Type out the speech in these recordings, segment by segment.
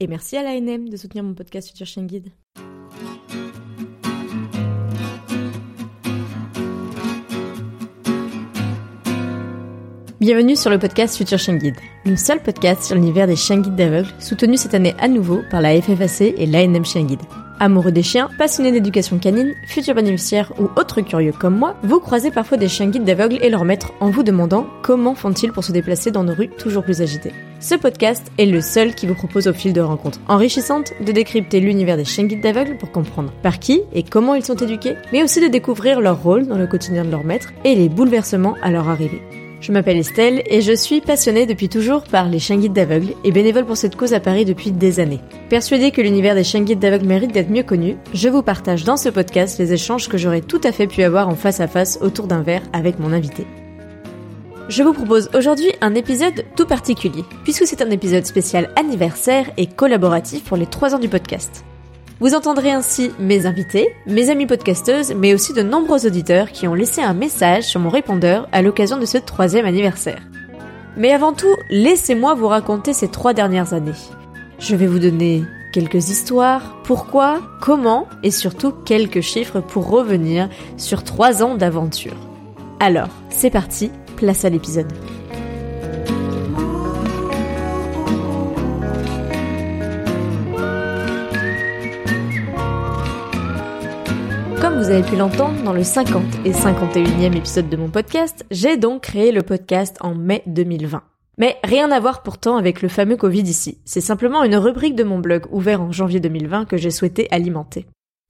Et merci à l'ANM de soutenir mon podcast Future Chien Guide. Bienvenue sur le podcast Future Chien Guide, le seul podcast sur l'univers des chiens guides d'aveugles, soutenu cette année à nouveau par la FFAC et l'ANM Chien Guide. Amoureux des chiens, passionnés d'éducation canine, futurs bénéficiaires ou autres curieux comme moi, vous croisez parfois des chiens guides d'aveugles et leurs maîtres en vous demandant comment font-ils pour se déplacer dans nos rues toujours plus agitées. Ce podcast est le seul qui vous propose au fil de rencontres enrichissantes de décrypter l'univers des chiens guides d'aveugles pour comprendre par qui et comment ils sont éduqués, mais aussi de découvrir leur rôle dans le quotidien de leur maître et les bouleversements à leur arrivée. Je m'appelle Estelle et je suis passionnée depuis toujours par les chiens guides d'aveugles et bénévole pour cette cause à Paris depuis des années. Persuadée que l'univers des chiens guides d'aveugles mérite d'être mieux connu, je vous partage dans ce podcast les échanges que j'aurais tout à fait pu avoir en face à face autour d'un verre avec mon invité. Je vous propose aujourd'hui un épisode tout particulier, puisque c'est un épisode spécial anniversaire et collaboratif pour les 3 ans du podcast. Vous entendrez ainsi mes invités, mes amis podcasteuses, mais aussi de nombreux auditeurs qui ont laissé un message sur mon répondeur à l'occasion de ce troisième anniversaire. Mais avant tout, laissez-moi vous raconter ces trois dernières années. Je vais vous donner quelques histoires, pourquoi, comment et surtout quelques chiffres pour revenir sur trois ans d'aventure. Alors, c'est parti, place à l'épisode. Comme vous avez pu l'entendre dans le 50 et 51e épisode de mon podcast, j'ai donc créé le podcast en mai 2020. Mais rien à voir pourtant avec le fameux Covid ici. C'est simplement une rubrique de mon blog ouvert en janvier 2020 que j'ai souhaité alimenter.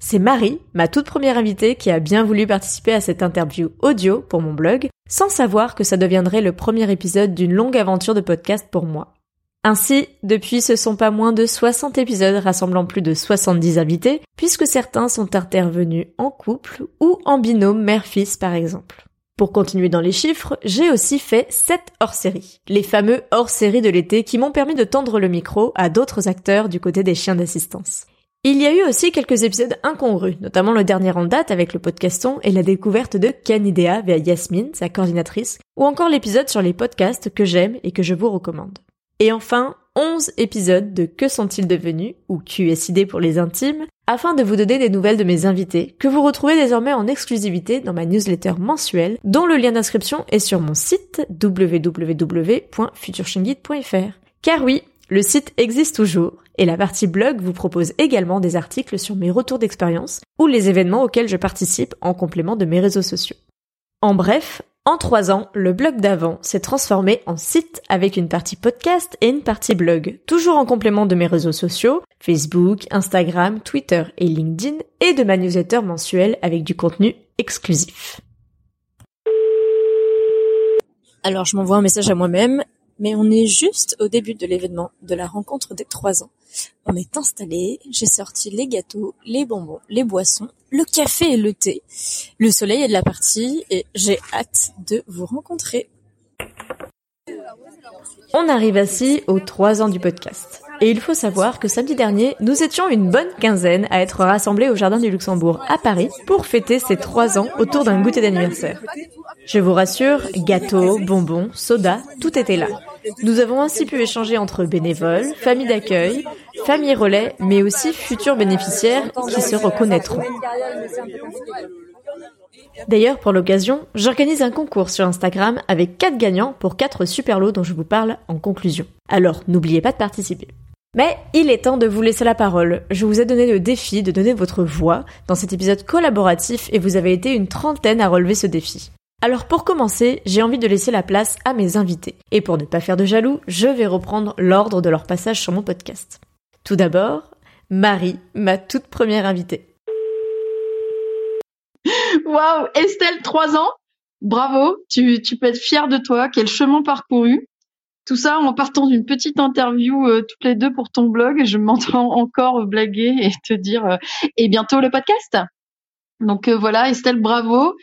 C'est Marie, ma toute première invitée, qui a bien voulu participer à cette interview audio pour mon blog, sans savoir que ça deviendrait le premier épisode d'une longue aventure de podcast pour moi. Ainsi, depuis ce sont pas moins de 60 épisodes rassemblant plus de 70 invités, puisque certains sont intervenus en couple ou en binôme mère-fils par exemple. Pour continuer dans les chiffres, j'ai aussi fait 7 hors-séries, les fameux hors-séries de l'été qui m'ont permis de tendre le micro à d'autres acteurs du côté des chiens d'assistance. Il y a eu aussi quelques épisodes incongrus, notamment le dernier en date avec le podcaston et la découverte de Canidea via Yasmine, sa coordinatrice, ou encore l'épisode sur les podcasts que j'aime et que je vous recommande. Et enfin, 11 épisodes de Que sont-ils devenus, ou QSID pour les intimes, afin de vous donner des nouvelles de mes invités, que vous retrouvez désormais en exclusivité dans ma newsletter mensuelle, dont le lien d'inscription est sur mon site www.futureshingit.fr. Car oui, le site existe toujours, et la partie blog vous propose également des articles sur mes retours d'expérience ou les événements auxquels je participe en complément de mes réseaux sociaux. En bref, en trois ans, le blog d'avant s'est transformé en site avec une partie podcast et une partie blog, toujours en complément de mes réseaux sociaux, Facebook, Instagram, Twitter et LinkedIn, et de ma newsletter mensuelle avec du contenu exclusif. Alors je m'envoie un message à moi-même, mais on est juste au début de l'événement de la rencontre des trois ans. On est installé, j'ai sorti les gâteaux, les bonbons, les boissons, le café et le thé. Le soleil est de la partie et j'ai hâte de vous rencontrer. On arrive ainsi aux trois ans du podcast. Et il faut savoir que samedi dernier, nous étions une bonne quinzaine à être rassemblés au Jardin du Luxembourg à Paris pour fêter ces trois ans autour d'un goûter d'anniversaire. Je vous rassure, gâteaux, bonbons, soda, tout était là. Nous avons ainsi pu échanger entre bénévoles, familles d'accueil, familles relais, mais aussi futurs bénéficiaires qui se reconnaîtront. D'ailleurs, pour l'occasion, j'organise un concours sur Instagram avec 4 gagnants pour 4 super lots dont je vous parle en conclusion. Alors, n'oubliez pas de participer. Mais il est temps de vous laisser la parole. Je vous ai donné le défi de donner votre voix dans cet épisode collaboratif et vous avez été une trentaine à relever ce défi. Alors pour commencer, j'ai envie de laisser la place à mes invités. Et pour ne pas faire de jaloux, je vais reprendre l'ordre de leur passage sur mon podcast. Tout d'abord, Marie, ma toute première invitée. Waouh, Estelle, 3 ans. Bravo, tu, tu peux être fière de toi. Quel chemin parcouru. Tout ça en partant d'une petite interview toutes les deux pour ton blog. Je m'entends encore blaguer et te dire et bientôt le podcast. Donc voilà, Estelle, bravo.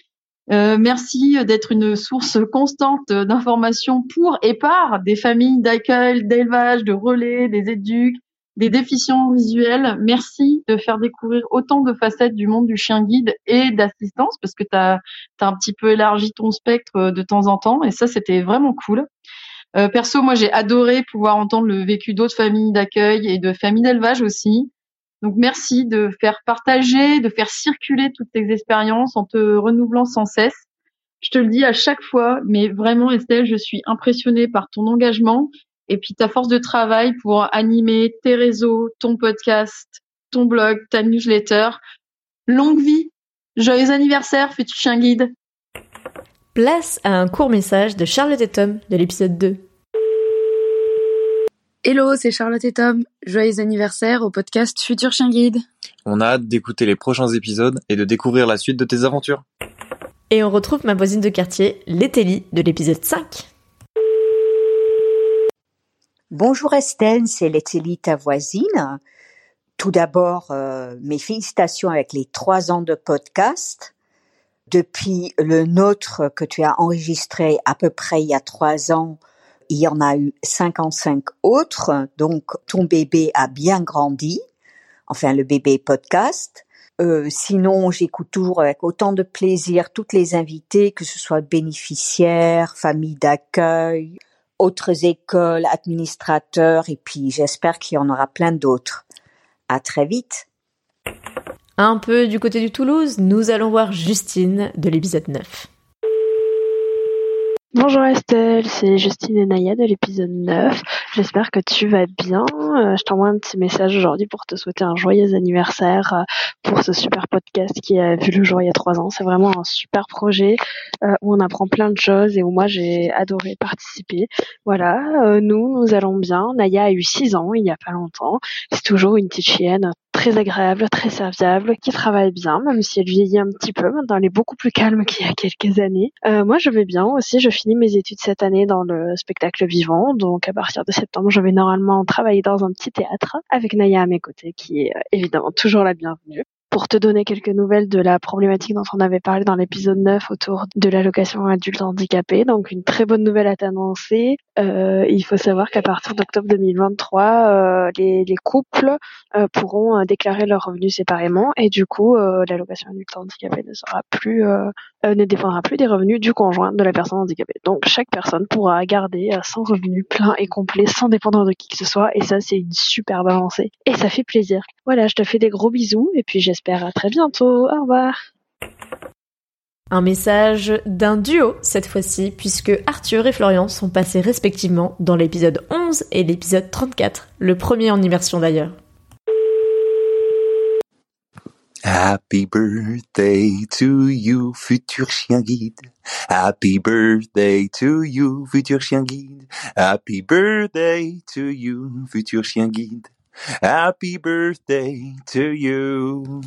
Euh, merci d'être une source constante d'informations pour et par des familles d'accueil, d'élevage, de relais, des éduques, des déficients visuels. Merci de faire découvrir autant de facettes du monde du chien guide et d'assistance parce que tu as, un petit peu élargi ton spectre de temps en temps et ça c'était vraiment cool. Euh, perso, moi j'ai adoré pouvoir entendre le vécu d'autres familles d'accueil et de familles d'élevage aussi. Donc merci de faire partager, de faire circuler toutes tes expériences en te renouvelant sans cesse. Je te le dis à chaque fois, mais vraiment Estelle, je suis impressionnée par ton engagement et puis ta force de travail pour animer tes réseaux, ton podcast, ton blog, ta newsletter. Longue vie, joyeux anniversaire, futur chien guide. Place à un court message de Charlotte et Tom de l'épisode 2. Hello, c'est Charlotte et Tom. Joyeux anniversaire au podcast Futur Chien Guide. On a hâte d'écouter les prochains épisodes et de découvrir la suite de tes aventures. Et on retrouve ma voisine de quartier, Leteli, de l'épisode 5. Bonjour Estelle, c'est Leteli, ta voisine. Tout d'abord, euh, mes félicitations avec les trois ans de podcast. Depuis le nôtre que tu as enregistré à peu près il y a trois ans, il y en a eu 55 autres, donc ton bébé a bien grandi, enfin le bébé podcast. Euh, sinon, j'écoute toujours avec autant de plaisir toutes les invités, que ce soit bénéficiaires, familles d'accueil, autres écoles, administrateurs, et puis j'espère qu'il y en aura plein d'autres. À très vite. Un peu du côté du Toulouse, nous allons voir Justine de l'épisode 9. Bonjour Estelle, c'est Justine et Naya de l'épisode 9. J'espère que tu vas bien. Euh, je t'envoie un petit message aujourd'hui pour te souhaiter un joyeux anniversaire euh, pour ce super podcast qui a vu le jour il y a trois ans. C'est vraiment un super projet euh, où on apprend plein de choses et où moi j'ai adoré participer. Voilà, nous, nous allons bien. Naya a eu six ans il y a pas longtemps. C'est toujours une petite chienne très agréable, très serviable, qui travaille bien, même si elle vieillit un petit peu. Maintenant, elle est beaucoup plus calme qu'il y a quelques années. Euh, moi, je vais bien aussi. Je finis mes études cette année dans le spectacle vivant. Donc, à partir de septembre, je vais normalement travailler dans un petit théâtre avec Naya à mes côtés, qui est euh, évidemment toujours la bienvenue pour te donner quelques nouvelles de la problématique dont on avait parlé dans l'épisode 9 autour de l'allocation adulte handicapé. Donc une très bonne nouvelle à t'annoncer. Euh, il faut savoir qu'à partir d'octobre 2023, euh, les, les, couples euh, pourront euh, déclarer leurs revenus séparément et du coup euh, l'allocation adulte handicapé ne sera plus ne dépendra plus des revenus du conjoint de la personne handicapée. Donc chaque personne pourra garder son revenu plein et complet sans dépendre de qui que ce soit et ça c'est une superbe avancée et ça fait plaisir. Voilà, je te fais des gros bisous et puis j'espère à très bientôt. Au revoir. Un message d'un duo cette fois-ci, puisque Arthur et Florian sont passés respectivement dans l'épisode 11 et l'épisode 34, le premier en immersion d'ailleurs. Happy birthday to you, futur chien guide. Happy birthday to you, futur chien guide. Happy birthday to you, futur chien guide. Happy birthday to you.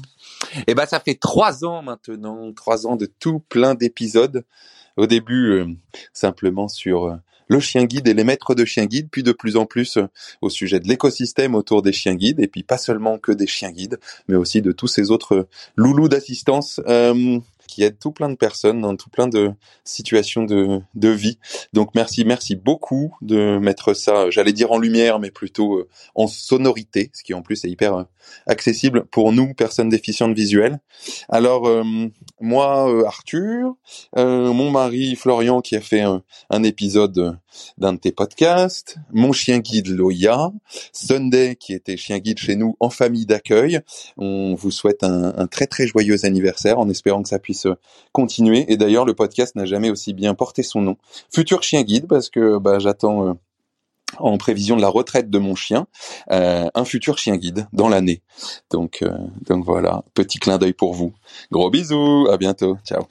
Eh ben, ça fait trois ans maintenant, trois ans de tout plein d'épisodes. Au début, euh, simplement sur euh, le chien guide et les maîtres de chien guide, puis de plus en plus euh, au sujet de l'écosystème autour des chiens guides, et puis pas seulement que des chiens guides, mais aussi de tous ces autres loulous d'assistance qui aide tout plein de personnes dans tout plein de situations de, de vie. Donc merci, merci beaucoup de mettre ça, j'allais dire en lumière, mais plutôt euh, en sonorité, ce qui en plus est hyper euh, accessible pour nous, personnes déficientes visuelles. Alors euh, moi, Arthur, mon mari Florian qui a fait un, épisode d'un de tes podcasts, mon chien guide Loya, Sunday qui était chien guide chez nous en famille d'accueil. On vous souhaite un très très joyeux anniversaire en espérant que ça puisse continuer. Et d'ailleurs, le podcast n'a jamais aussi bien porté son nom. Futur chien guide, parce que bah, j'attends euh, en prévision de la retraite de mon chien, euh, un futur chien guide dans l'année. Donc, euh, donc voilà, petit clin d'œil pour vous. Gros bisous, à bientôt, ciao.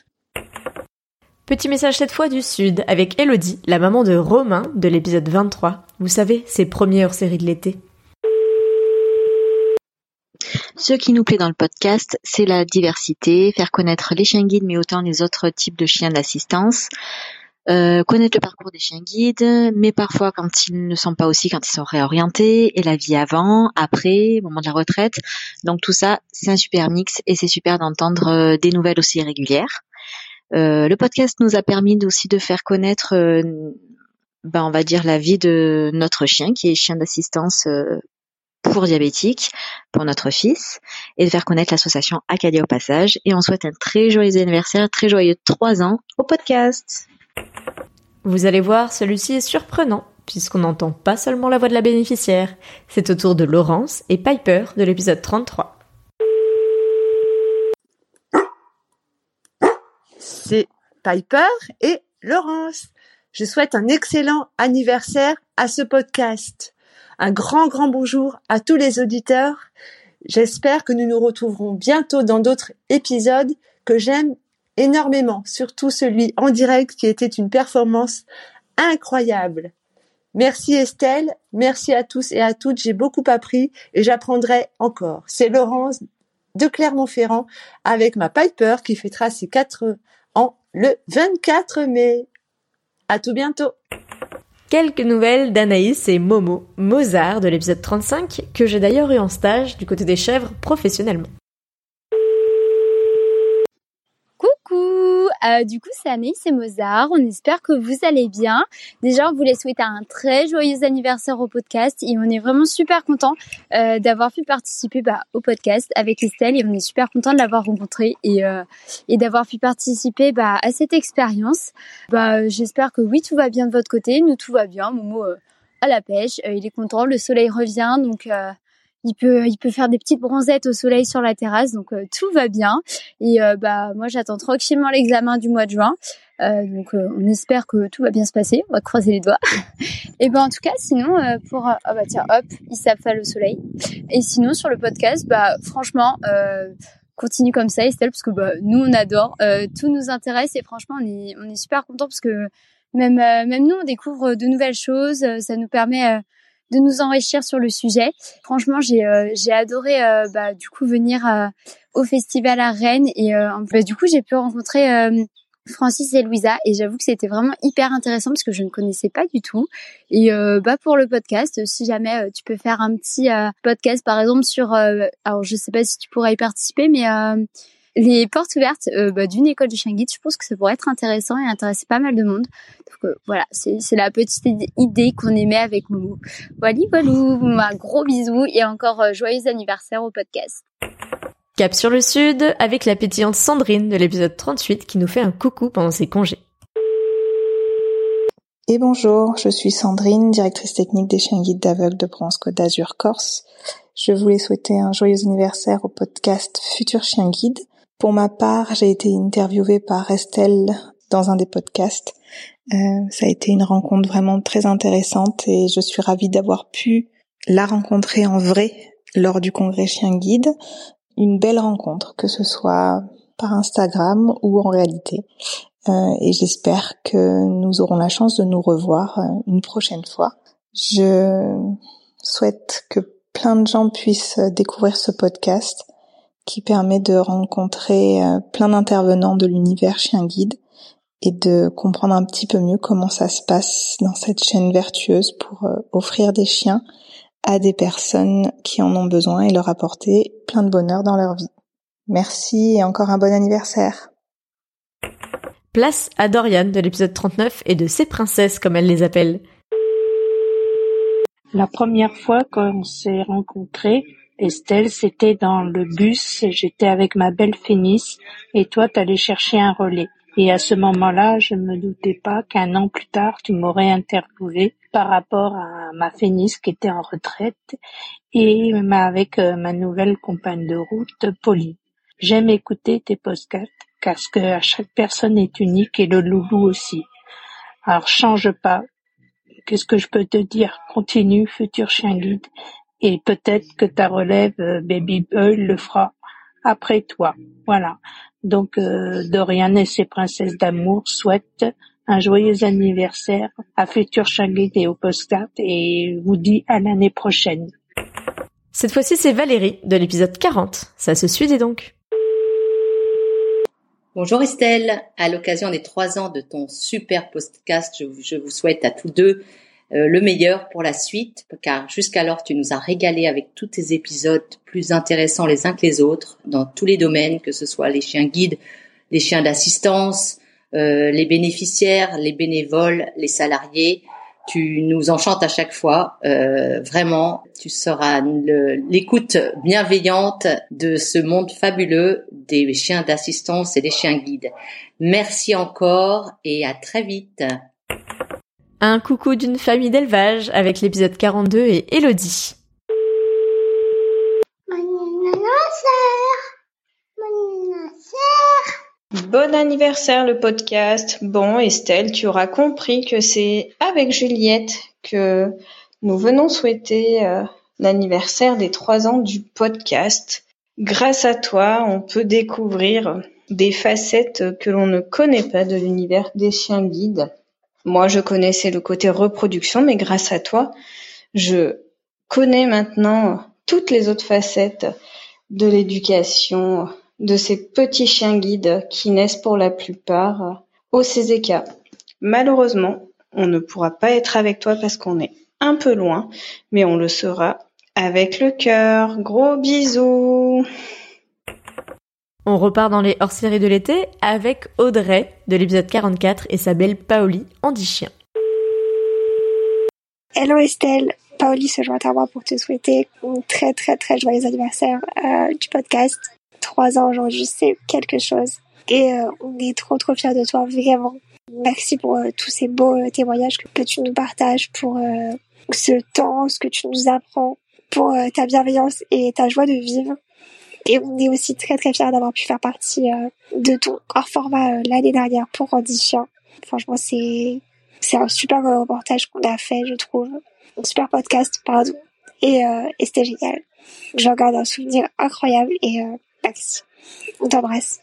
Petit message cette fois du Sud avec Elodie, la maman de Romain de l'épisode 23. Vous savez, ses premières séries de l'été. Ce qui nous plaît dans le podcast, c'est la diversité, faire connaître les chiens guides, mais autant les autres types de chiens d'assistance. euh, connaître le parcours des chiens guides, mais parfois quand ils ne sont pas aussi, quand ils sont réorientés, et la vie avant, après, au moment de la retraite. Donc tout ça, c'est un super mix et c'est super d'entendre euh, des nouvelles aussi régulières. Euh, le podcast nous a permis aussi de faire connaître, ben, on va dire, la vie de notre chien, qui est chien d'assistance pour diabétique, pour notre fils, et de faire connaître l'association Acadia au passage. Et on souhaite un très joyeux anniversaire, très joyeux trois ans au podcast. Vous allez voir, celui-ci est surprenant, puisqu'on n'entend pas seulement la voix de la bénéficiaire. C'est au tour de Laurence et Piper de l'épisode 33. C'est Piper et Laurence. Je souhaite un excellent anniversaire à ce podcast. Un grand, grand bonjour à tous les auditeurs. J'espère que nous nous retrouverons bientôt dans d'autres épisodes que j'aime énormément, surtout celui en direct qui était une performance incroyable. Merci Estelle, merci à tous et à toutes, j'ai beaucoup appris et j'apprendrai encore. C'est Laurence de Clermont-Ferrand avec ma Piper qui fêtera ses 4 ans le 24 mai. À tout bientôt. Quelques nouvelles d'Anaïs et Momo, Mozart de l'épisode 35, que j'ai d'ailleurs eu en stage du côté des chèvres professionnellement. Euh, du coup, c'est Anaïs et Mozart. On espère que vous allez bien. Déjà, on voulait souhaiter un très joyeux anniversaire au podcast et on est vraiment super content euh, d'avoir pu participer bah, au podcast avec Estelle et on est super content de l'avoir rencontré et, euh, et d'avoir pu participer bah, à cette expérience. Bah, J'espère que oui, tout va bien de votre côté. Nous, tout va bien. Momo à la pêche. il est content. Le soleil revient. Donc, il peut il peut faire des petites bronzettes au soleil sur la terrasse donc euh, tout va bien. Et euh, bah moi j'attends tranquillement l'examen du mois de juin. Euh, donc on espère que tout va bien se passer. On va croiser les doigts. Et ben en tout cas sinon pour ah bah tiens hop il s'affale au soleil. Et sinon sur le podcast bah franchement continue comme ça Estelle parce que bah, nous on adore. Tout nous intéresse et franchement on est on est super content parce que même même nous on découvre de nouvelles choses. Ça nous permet de nous enrichir sur le sujet. Franchement, j'ai euh, j'ai adoré euh, bah, du coup venir euh, au festival à Rennes et bah, du coup j'ai pu rencontrer Francis et Louisa et j'avoue que c'était vraiment hyper intéressant parce que je ne connaissais pas du tout et bah pour le podcast si jamais tu peux faire un petit podcast par exemple sur alors je sais pas si tu pourrais y participer mais les portes ouvertes euh, bah, d'une école de chien guide, je pense que ça pourrait être intéressant et intéresser pas mal de monde. Donc euh, voilà, c'est la petite idée qu'on aimait avec Momo. Voilà, voilà, un gros bisou et encore euh, joyeux anniversaire au podcast. Cap sur le sud avec la pétillante Sandrine de l'épisode 38 qui nous fait un coucou pendant ses congés. Et bonjour, je suis Sandrine, directrice technique des chiens guides d'aveugles de Bronze Côte d'Azur Corse. Je voulais souhaiter un joyeux anniversaire au podcast Futur Chien Guide. Pour ma part, j'ai été interviewée par Estelle dans un des podcasts. Euh, ça a été une rencontre vraiment très intéressante et je suis ravie d'avoir pu la rencontrer en vrai lors du congrès Chien Guide. Une belle rencontre, que ce soit par Instagram ou en réalité. Euh, et j'espère que nous aurons la chance de nous revoir euh, une prochaine fois. Je souhaite que plein de gens puissent découvrir ce podcast qui permet de rencontrer euh, plein d'intervenants de l'univers chien guide et de comprendre un petit peu mieux comment ça se passe dans cette chaîne vertueuse pour euh, offrir des chiens à des personnes qui en ont besoin et leur apporter plein de bonheur dans leur vie. Merci et encore un bon anniversaire. Place à Dorian de l'épisode 39 et de ses princesses comme elle les appelle. La première fois qu'on s'est rencontrés, Estelle, c'était dans le bus, j'étais avec ma belle Fénice, et toi t'allais chercher un relais. Et à ce moment-là, je me doutais pas qu'un an plus tard, tu m'aurais interviewé par rapport à ma Fénice qui était en retraite et avec euh, ma nouvelle compagne de route, Polly. J'aime écouter tes podcasts parce que chaque personne est unique et le loulou aussi. Alors change pas. Qu'est-ce que je peux te dire? Continue, futur chien guide et peut-être que ta relève euh, Baby Boy le fera après toi. Voilà. Donc euh, Dorian et ses princesses d'amour souhaitent un joyeux anniversaire à Futur Chagrid et au postcard et vous dit à l'année prochaine. Cette fois-ci, c'est Valérie de l'épisode 40. Ça se suit et donc. Bonjour Estelle, à l'occasion des trois ans de ton super podcast, je vous souhaite à tous deux euh, le meilleur pour la suite, car jusqu'alors tu nous as régalé avec tous tes épisodes plus intéressants les uns que les autres, dans tous les domaines, que ce soit les chiens guides, les chiens d'assistance, euh, les bénéficiaires, les bénévoles, les salariés. Tu nous enchantes à chaque fois. Euh, vraiment, tu seras l'écoute bienveillante de ce monde fabuleux des chiens d'assistance et des chiens guides. Merci encore et à très vite. Un coucou d'une famille d'élevage avec l'épisode 42 et Elodie. Bon anniversaire le podcast. Bon Estelle, tu auras compris que c'est avec Juliette que nous venons souhaiter euh, l'anniversaire des trois ans du podcast. Grâce à toi, on peut découvrir des facettes que l'on ne connaît pas de l'univers des chiens guides. Moi, je connaissais le côté reproduction, mais grâce à toi, je connais maintenant toutes les autres facettes de l'éducation de ces petits chiens guides qui naissent pour la plupart au CZK. Malheureusement, on ne pourra pas être avec toi parce qu'on est un peu loin, mais on le sera avec le cœur. Gros bisous On repart dans les hors-séries de l'été avec Audrey de l'épisode 44 et sa belle Paoli en 10 chiens. Hello Estelle, Paoli se joint à moi pour te souhaiter un très très très joyeux anniversaire euh, du podcast trois ans aujourd'hui, c'est quelque chose. Et euh, on est trop trop fiers de toi, vraiment. Merci pour euh, tous ces beaux témoignages que tu nous partages, pour ce temps, ce que tu nous apprends, pour ta bienveillance et ta joie de vivre. Et on est aussi très très fiers d'avoir pu faire partie de ton hors format l'année dernière pour Chien. Franchement, c'est c'est un super reportage qu'on a fait, je trouve. Un super podcast, pardon. Et, et c'était génial. J'en garde un souvenir incroyable et on t'embrasse.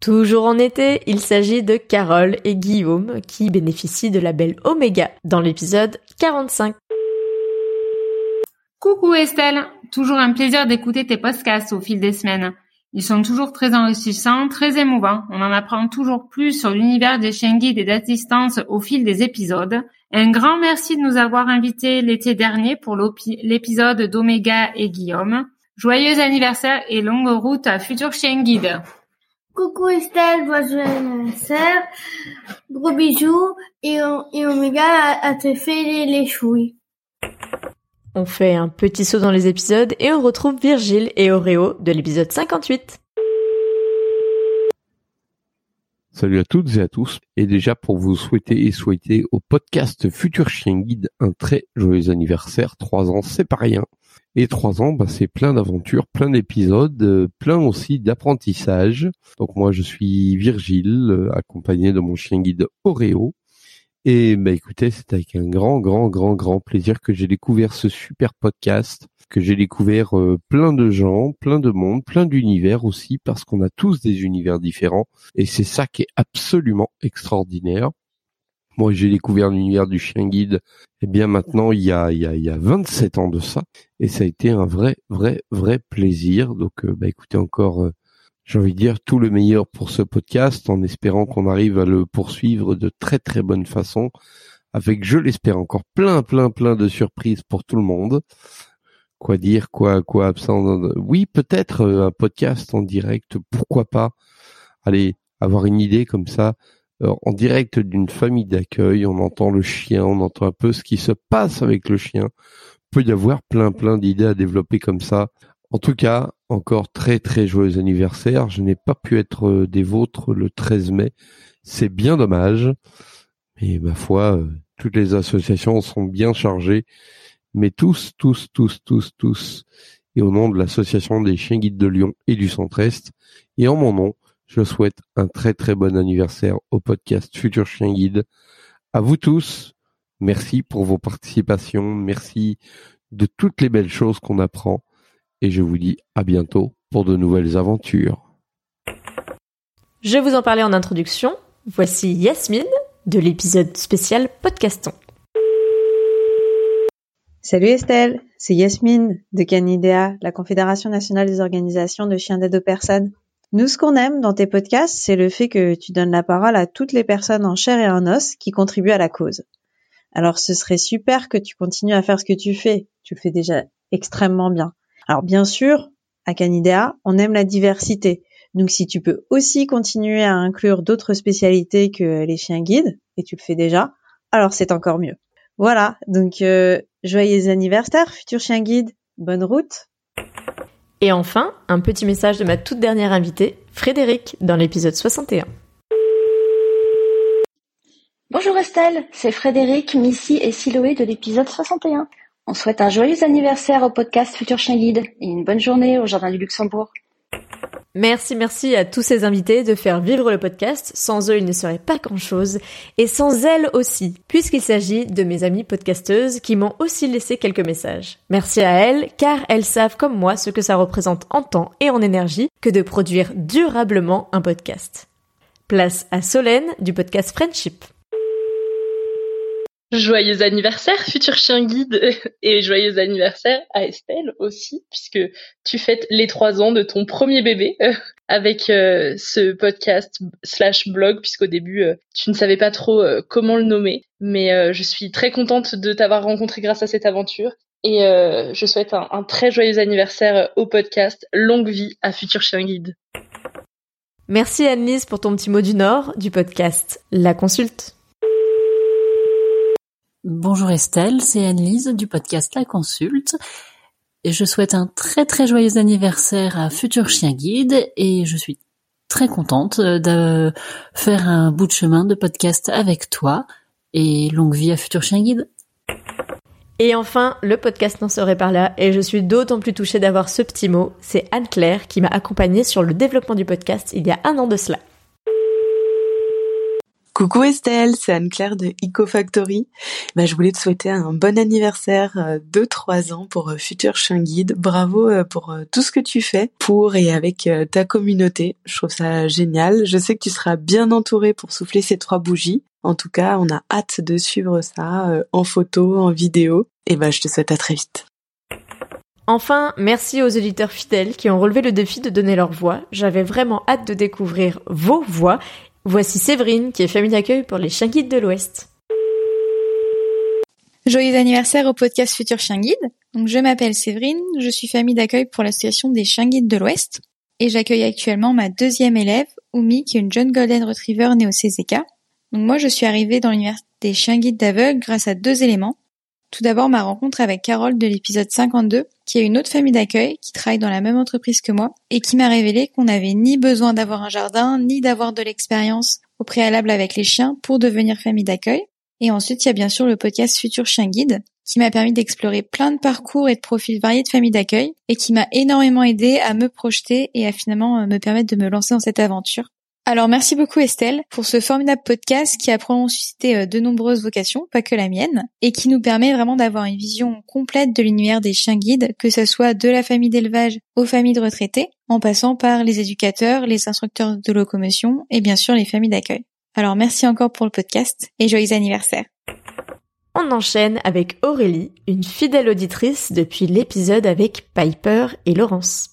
Toujours en été, il s'agit de Carole et Guillaume qui bénéficient de la belle Oméga dans l'épisode 45. Coucou Estelle, toujours un plaisir d'écouter tes podcasts au fil des semaines. Ils sont toujours très enrichissants, très émouvants. On en apprend toujours plus sur l'univers des chiens guides et d'assistance au fil des épisodes. Un grand merci de nous avoir invités l'été dernier pour l'épisode d'Oméga et Guillaume. Joyeux anniversaire et longue route à Futur Chien Guide. Coucou Estelle, joyeux anniversaire. Gros bisous et, Omega a, te fait les, les. On fait un petit saut dans les épisodes et on retrouve Virgile et Oreo de l'épisode 58. Salut à toutes et à tous. Et déjà pour vous souhaiter et souhaiter au podcast Futur Chien Guide un très joyeux anniversaire. Trois ans, c'est pas rien. Et trois ans, bah, c'est plein d'aventures, plein d'épisodes, euh, plein aussi d'apprentissage. Donc moi, je suis Virgile, euh, accompagné de mon chien guide Oreo. Et bah écoutez, c'est avec un grand, grand, grand, grand plaisir que j'ai découvert ce super podcast, que j'ai découvert euh, plein de gens, plein de monde, plein d'univers aussi, parce qu'on a tous des univers différents. Et c'est ça qui est absolument extraordinaire. Moi, j'ai découvert l'univers du chien guide, eh bien maintenant, il y a, il y a, il y a 27 ans de ça, et ça a été un vrai, vrai, vrai plaisir. Donc, euh, bah, écoutez encore, euh, j'ai envie de dire tout le meilleur pour ce podcast, en espérant qu'on arrive à le poursuivre de très, très bonne façon, avec, je l'espère, encore plein, plein, plein de surprises pour tout le monde. Quoi dire, quoi, quoi absent Oui, peut-être euh, un podcast en direct, pourquoi pas. Allez, avoir une idée comme ça en direct d'une famille d'accueil, on entend le chien, on entend un peu ce qui se passe avec le chien. Il peut y avoir plein plein d'idées à développer comme ça. En tout cas, encore très très joyeux anniversaire. Je n'ai pas pu être euh, des vôtres le 13 mai. C'est bien dommage. Mais ma foi, euh, toutes les associations sont bien chargées. Mais tous, tous, tous, tous, tous. Et au nom de l'association des chiens guides de Lyon et du Centre-Est, et en mon nom, je souhaite un très très bon anniversaire au podcast Futur Chien Guide. À vous tous, merci pour vos participations, merci de toutes les belles choses qu'on apprend et je vous dis à bientôt pour de nouvelles aventures. Je vous en parlais en introduction. Voici Yasmine de l'épisode spécial Podcaston. Salut Estelle, c'est Yasmine de Canidea, la Confédération nationale des organisations de chiens d'aide aux personnes. Nous, ce qu'on aime dans tes podcasts, c'est le fait que tu donnes la parole à toutes les personnes en chair et en os qui contribuent à la cause. Alors, ce serait super que tu continues à faire ce que tu fais. Tu le fais déjà extrêmement bien. Alors, bien sûr, à Canidea, on aime la diversité. Donc, si tu peux aussi continuer à inclure d'autres spécialités que les chiens guides, et tu le fais déjà, alors c'est encore mieux. Voilà, donc euh, joyeux anniversaire, futur chien guide. Bonne route. Et enfin, un petit message de ma toute dernière invitée, Frédéric, dans l'épisode 61. Bonjour Estelle, c'est Frédéric, Missy et Siloé de l'épisode 61. On souhaite un joyeux anniversaire au podcast Futur Chien Guide et une bonne journée au Jardin du Luxembourg. Merci, merci à tous ces invités de faire vivre le podcast. Sans eux, il ne serait pas grand-chose. Et sans elles aussi, puisqu'il s'agit de mes amies podcasteuses qui m'ont aussi laissé quelques messages. Merci à elles, car elles savent comme moi ce que ça représente en temps et en énergie que de produire durablement un podcast. Place à Solène du podcast Friendship. Joyeux anniversaire, futur chien guide, et joyeux anniversaire à Estelle aussi, puisque tu fêtes les trois ans de ton premier bébé euh, avec euh, ce podcast slash blog, puisqu'au début euh, tu ne savais pas trop comment le nommer, mais je suis très contente de t'avoir rencontré grâce à cette aventure. Et je souhaite un, très joyeux anniversaire au podcast. Longue vie à Futur Chien Guide. Merci Anne-Lise pour ton petit mot du Nord du podcast La Consulte. Bonjour Estelle, c'est Anne-Lise du podcast La Consulte. Et je souhaite un très très joyeux anniversaire à Futur Chien Guide et je suis très contente de faire un bout de chemin de podcast avec toi et longue vie à Futur Chien Guide. Et enfin, le podcast n'en serait pas là et je suis d'autant plus touchée d'avoir ce petit mot. C'est Anne-Claire qui m'a accompagnée sur le développement du podcast il y a un an de cela. Coucou Estelle, c'est Anne-Claire de EcoFactory. Bah, je voulais te souhaiter un bon anniversaire euh, de 3 ans pour euh, Futur Chien Guide. Bravo euh, pour tout ce que tu fais pour et avec ta communauté. Je trouve ça génial. Je sais que tu seras bien entouré pour souffler ces trois bougies. En tout cas, on a hâte de suivre ça en photo, en vidéo. Et ben, je te souhaite à très vite. Enfin, merci aux auditeurs fidèles qui ont relevé le défi de donner leur voix. J'avais vraiment hâte de découvrir vos voix Voici Séverine, qui est famille d'accueil pour les chiens guides de l'Ouest. Joyeux anniversaire au podcast Futur Chien Guide. Donc, je m'appelle Séverine, je suis famille d'accueil pour l'association des chiens guides de l'Ouest. Et j'accueille actuellement ma deuxième élève, Oumi, qui est une jeune Golden Retriever née au CZK. Donc, moi, je suis arrivée dans l'univers des chiens guides d'aveugles grâce à deux éléments. Tout d'abord, ma rencontre avec Carole de l'épisode 52, qui est une autre famille d'accueil qui travaille dans la même entreprise que moi et qui m'a révélé qu'on n'avait ni besoin d'avoir un jardin, ni d'avoir de l'expérience au préalable avec les chiens pour devenir famille d'accueil. Et ensuite, il y a bien sûr le podcast Futur Chien Guide, qui m'a permis d'explorer plein de parcours et de profils variés de familles d'accueil, et qui m'a énormément aidé à me projeter et à finalement euh, me permettre de me lancer dans cette aventure. Alors merci beaucoup Estelle pour ce formidable podcast qui a probablement suscité euh, de nombreuses vocations, pas que la mienne, et qui nous permet vraiment d'avoir une vision complète de l'univers des chiens guides, que ce soit de la famille d'élevage aux familles de retraités, en passant par les éducateurs, les instructeurs de locomotion et bien sûr les familles d'accueil. Alors merci encore pour le podcast et joyeux anniversaire. On enchaîne avec Aurélie, une fidèle auditrice depuis l'épisode avec Piper et Laurence.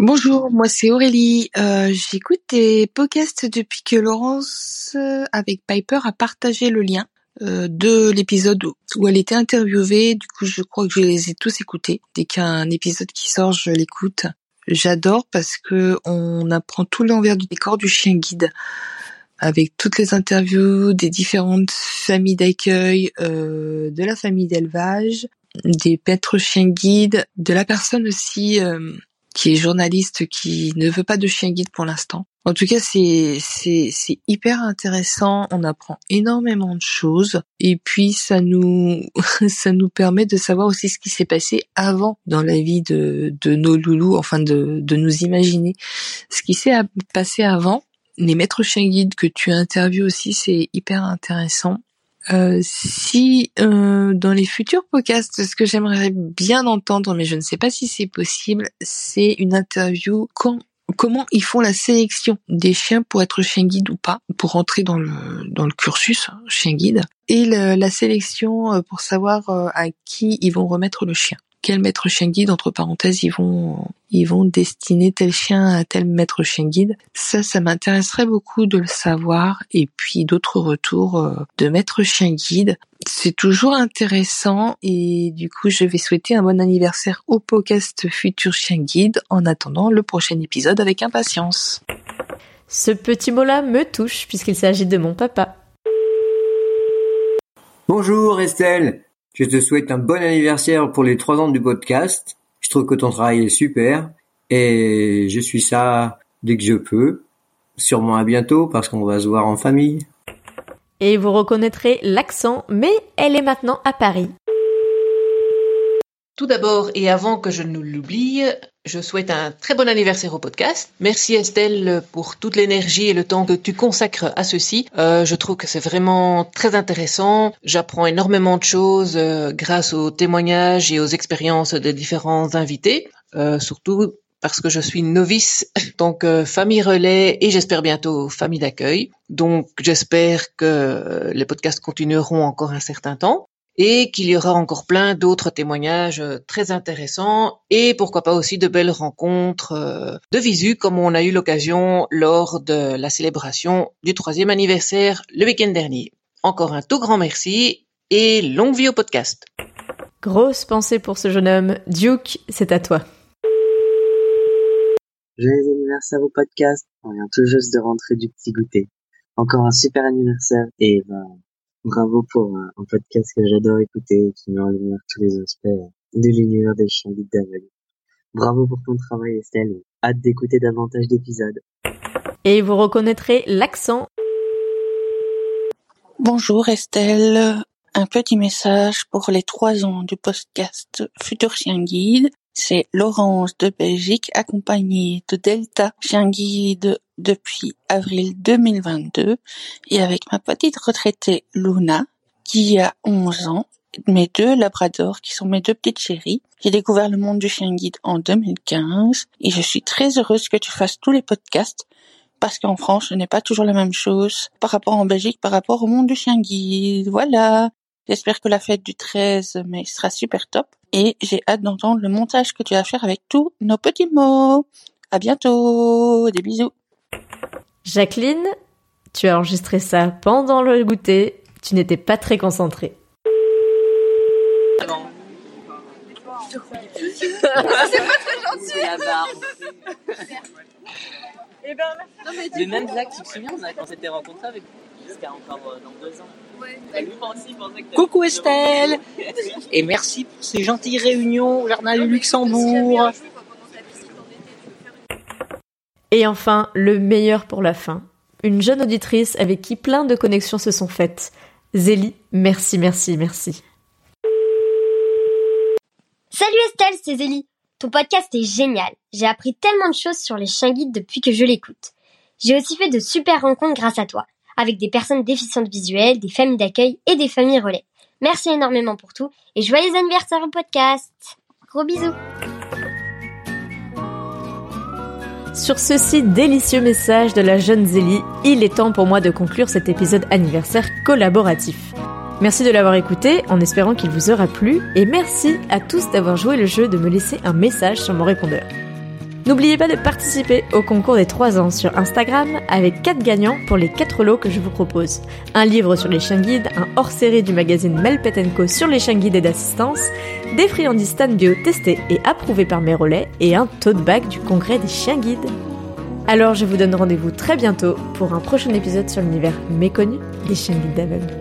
Bonjour, moi c'est Aurélie. Euh, J'écoute tes podcasts depuis que Laurence, euh, avec Piper, a partagé le lien euh, de l'épisode où elle était interviewée. Du coup, je crois que je les ai tous écoutés. Dès qu'un épisode qui sort, je l'écoute. J'adore parce que on apprend tout l'envers du décor du chien guide avec toutes les interviews des différentes familles d'accueil, euh, de la famille d'élevage, des maîtres chiens guides, de la personne aussi qui est journaliste, qui ne veut pas de chien guide pour l'instant. En tout cas, c'est c'est c'est hyper intéressant. On apprend énormément de choses et puis ça nous ça nous permet de savoir aussi ce qui s'est passé avant dans la vie de de nos loulous, enfin de de nous imaginer ce qui s'est passé avant. Les maîtres chiens guides que tu interviews aussi, c'est hyper intéressant. Euh, si euh, dans les futurs podcasts, ce que j'aimerais bien entendre, mais je ne sais pas si c'est possible, c'est une interview quand comment ils font la sélection des chiens pour être chien guide ou pas, pour rentrer dans le dans le cursus hein, chien guide, et la sélection euh, pour savoir à qui ils vont remettre le chien. Quel maître chien guide, entre parenthèses, ils vont, ils vont destiner tel chien à tel maître chien guide. Ça, ça m'intéresserait beaucoup de le savoir. Et puis d'autres retours euh, de maître chien guide. C'est toujours intéressant et du coup, je vais souhaiter un bon anniversaire au podcast Futur Chien Guide en attendant le prochain épisode avec impatience. Ce petit mot-là me touche puisqu'il s'agit de mon papa. Bonjour Estelle, je te souhaite un bon anniversaire pour les trois ans du podcast. Je trouve que ton travail est super et je suis ça dès que je peux. Sûrement à bientôt parce qu'on va se voir en famille. Et vous reconnaîtrez l'accent, mais elle est maintenant à Paris. Tout d'abord, et avant que je ne l'oublie, je souhaite un très bon anniversaire au podcast. Merci Estelle pour toute l'énergie et le temps que tu consacres à ceci. Euh, je trouve que c'est vraiment très intéressant. J'apprends énormément de choses euh, grâce aux témoignages et aux expériences des différents invités. Euh, surtout parce que je suis novice, donc euh, famille relais et j'espère bientôt famille d'accueil. Donc j'espère que les podcasts continueront encore un certain temps et qu'il y aura encore plein d'autres témoignages euh, très intéressants et pourquoi pas aussi de belles rencontres euh, de visu comme on a eu l'occasion lors de la célébration du troisième anniversaire le week-end dernier. Encore un tout grand merci et longue vie au podcast. Grosse pensée pour ce jeune homme. Duke, c'est à toi. Joyeux anniversaire au podcast. On vient tout juste de rentrer du petit goûter. Encore un super anniversaire et ben, Bravo pour un, podcast que j'adore écouter, qui met en lumière tous les aspects de l'univers des chiens guides d'aveugle. Bravo pour ton travail Estelle, hâte d'écouter davantage d'épisodes. Et vous reconnaîtrez l'accent. Bonjour Estelle, un petit message pour les trois ans du podcast Futur Chien Guide. C'est Laurence de Belgique accompagnée de Delta Chien Guide depuis avril 2022 et avec ma petite retraitée Luna qui a 11 ans, mes deux labradors qui sont mes deux petites chéries. J'ai découvert le monde du chien guide en 2015 et je suis très heureuse que tu fasses tous les podcasts parce qu'en France, ce n'est pas toujours la même chose par rapport en Belgique, par rapport au monde du chien guide. Voilà. J'espère que la fête du 13 mai sera super top et j'ai hâte d'entendre le montage que tu vas faire avec tous nos petits mots. À bientôt, des bisous. Jacqueline, tu as enregistré ça pendant le goûter, tu n'étais pas très concentrée. c'est pas très gentil. La barbe. Eh ben, Les mêmes actes, tu te souviens, quand on s'était rencontrés avec jusqu'à encore euh, dans deux ans. Coucou Estelle Et merci pour ces gentilles réunions au Jardin du Luxembourg. Et enfin, le meilleur pour la fin. Une jeune auditrice avec qui plein de connexions se sont faites. Zélie, merci, merci, merci. Salut Estelle, c'est Zélie. Ton podcast est génial. J'ai appris tellement de choses sur les chiens guides depuis que je l'écoute. J'ai aussi fait de super rencontres grâce à toi avec des personnes déficientes visuelles, des familles d'accueil et des familles relais. Merci énormément pour tout et joyeux anniversaire au podcast. Gros bisous. Sur ceci délicieux message de la jeune Zélie, il est temps pour moi de conclure cet épisode anniversaire collaboratif. Merci de l'avoir écouté en espérant qu'il vous aura plu et merci à tous d'avoir joué le jeu de me laisser un message sur mon répondeur. N'oubliez pas de participer au concours des 3 ans sur Instagram avec 4 gagnants pour les 4 lots que je vous propose. Un livre sur les chiens guides, un hors-série du magazine Melpet Co sur les chiens guides et d'assistance, des friandises Stan Bio testées et approuvées par mes relais et un tote bag du congrès des chiens guides. Alors je vous donne rendez-vous très bientôt pour un prochain épisode sur l'univers méconnu des chiens guides d'aveugles.